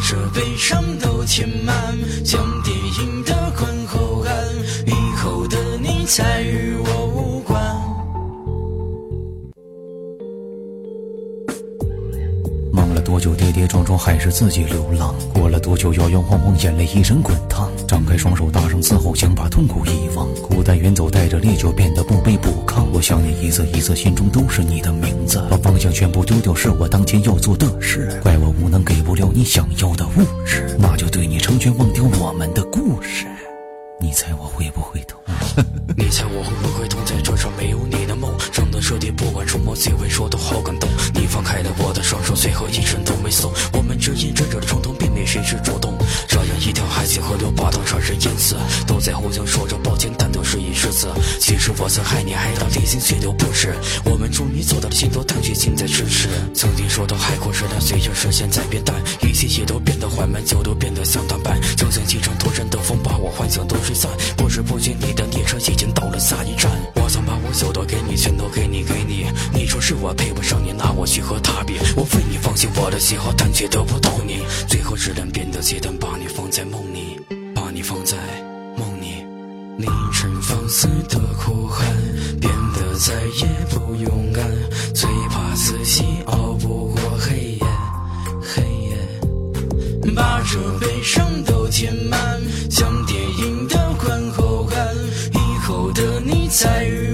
这悲伤都填满，将电影的观后感，以后的你再与我多久，跌跌撞撞还是自己流浪。过了多久，摇摇晃晃，眼泪一阵滚烫。张开双手，大声嘶吼，想把痛苦遗忘。孤单远走，带着烈酒，变得不卑不亢。我想你一次一次，心中都是你的名字。把方向全部丢掉，是我当前要做的事。怪我无能，给不了你想要的物质，那就对你成全，忘掉我们的故事。你猜我会不会痛？你猜我会不会痛？在这场没有你的我的双手，最后一声都没松。我们之间真正的冲突，并没谁是主动。这样一条海清河流，把当杀人淹死，都在互相说着抱歉，但都是一时次。其实我曾害你害到离心血流不止，我们终于走到了尽头，但却近在咫尺。曾经说的海枯石烂，随着视线在变淡，一切也都变得缓慢，酒都变得像短板，就像一场突然的风，把我幻想都吹散。不知不觉，你的列车已经到了下一站。我想把我有的，给你。我配不上你拿我去和他比我为你放弃我的喜好但却得不到你最后只能变得极端把你放在梦里把你放在梦里凌晨放肆的哭喊变得再也不勇敢最怕自己熬不过黑夜黑夜。把这悲伤都填满像电影的观后感以后的你再遇